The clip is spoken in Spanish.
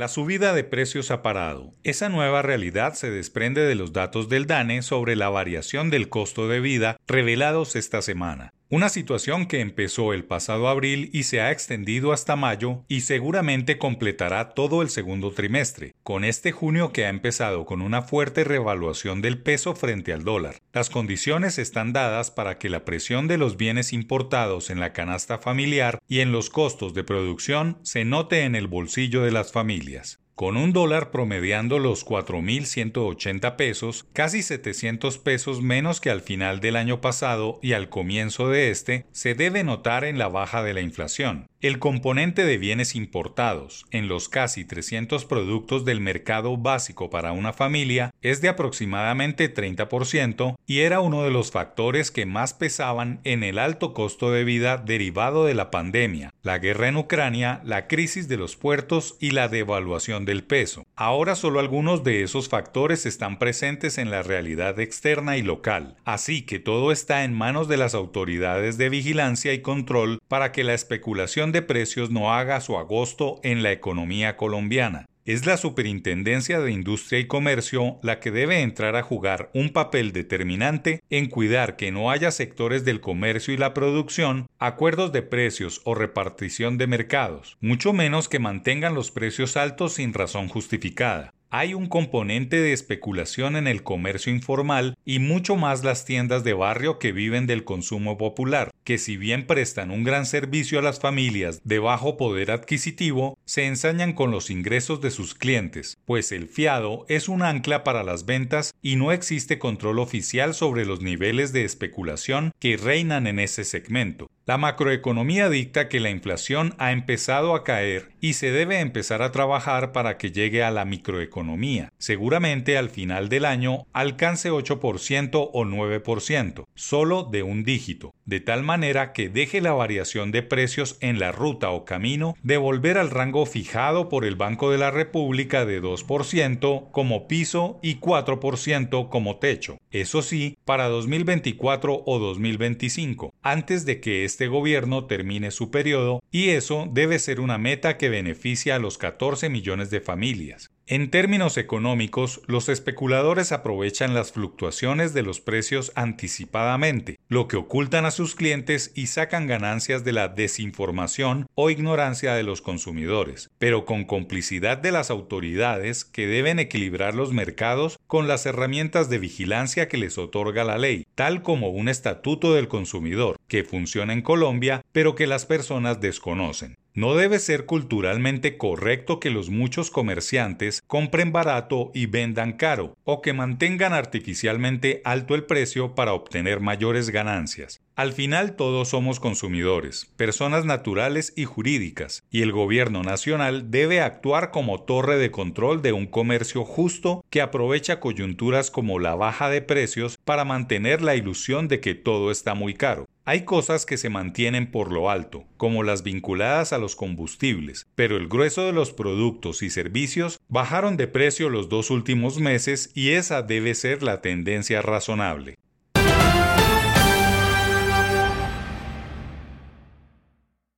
La subida de precios ha parado. Esa nueva realidad se desprende de los datos del DANE sobre la variación del costo de vida revelados esta semana. Una situación que empezó el pasado abril y se ha extendido hasta mayo y seguramente completará todo el segundo trimestre, con este junio que ha empezado con una fuerte revaluación del peso frente al dólar. Las condiciones están dadas para que la presión de los bienes importados en la canasta familiar y en los costos de producción se note en el bolsillo de las familias. Con un dólar promediando los 4.180 pesos, casi 700 pesos menos que al final del año pasado y al comienzo de este, se debe notar en la baja de la inflación. El componente de bienes importados en los casi 300 productos del mercado básico para una familia es de aproximadamente 30% y era uno de los factores que más pesaban en el alto costo de vida derivado de la pandemia, la guerra en Ucrania, la crisis de los puertos y la devaluación del peso. Ahora solo algunos de esos factores están presentes en la realidad externa y local, así que todo está en manos de las autoridades de vigilancia y control para que la especulación de precios no haga su agosto en la economía colombiana. Es la Superintendencia de Industria y Comercio la que debe entrar a jugar un papel determinante en cuidar que no haya sectores del comercio y la producción, acuerdos de precios o repartición de mercados, mucho menos que mantengan los precios altos sin razón justificada. Hay un componente de especulación en el comercio informal y mucho más las tiendas de barrio que viven del consumo popular, que si bien prestan un gran servicio a las familias de bajo poder adquisitivo, se ensañan con los ingresos de sus clientes, pues el fiado es un ancla para las ventas y no existe control oficial sobre los niveles de especulación que reinan en ese segmento. La macroeconomía dicta que la inflación ha empezado a caer y se debe empezar a trabajar para que llegue a la microeconomía. Seguramente al final del año alcance 8% o 9%, solo de un dígito, de tal manera que deje la variación de precios en la ruta o camino de volver al rango fijado por el Banco de la República de 2% como piso y 4% como techo. Eso sí, para 2024 o 2025, antes de que este este gobierno termine su periodo y eso debe ser una meta que beneficia a los 14 millones de familias. En términos económicos, los especuladores aprovechan las fluctuaciones de los precios anticipadamente, lo que ocultan a sus clientes y sacan ganancias de la desinformación o ignorancia de los consumidores, pero con complicidad de las autoridades que deben equilibrar los mercados con las herramientas de vigilancia que les otorga la ley, tal como un estatuto del consumidor, que funciona en Colombia, pero que las personas desconocen. No debe ser culturalmente correcto que los muchos comerciantes compren barato y vendan caro, o que mantengan artificialmente alto el precio para obtener mayores ganancias. Al final todos somos consumidores, personas naturales y jurídicas, y el gobierno nacional debe actuar como torre de control de un comercio justo que aprovecha coyunturas como la baja de precios para mantener la ilusión de que todo está muy caro. Hay cosas que se mantienen por lo alto, como las vinculadas a los combustibles, pero el grueso de los productos y servicios bajaron de precio los dos últimos meses y esa debe ser la tendencia razonable.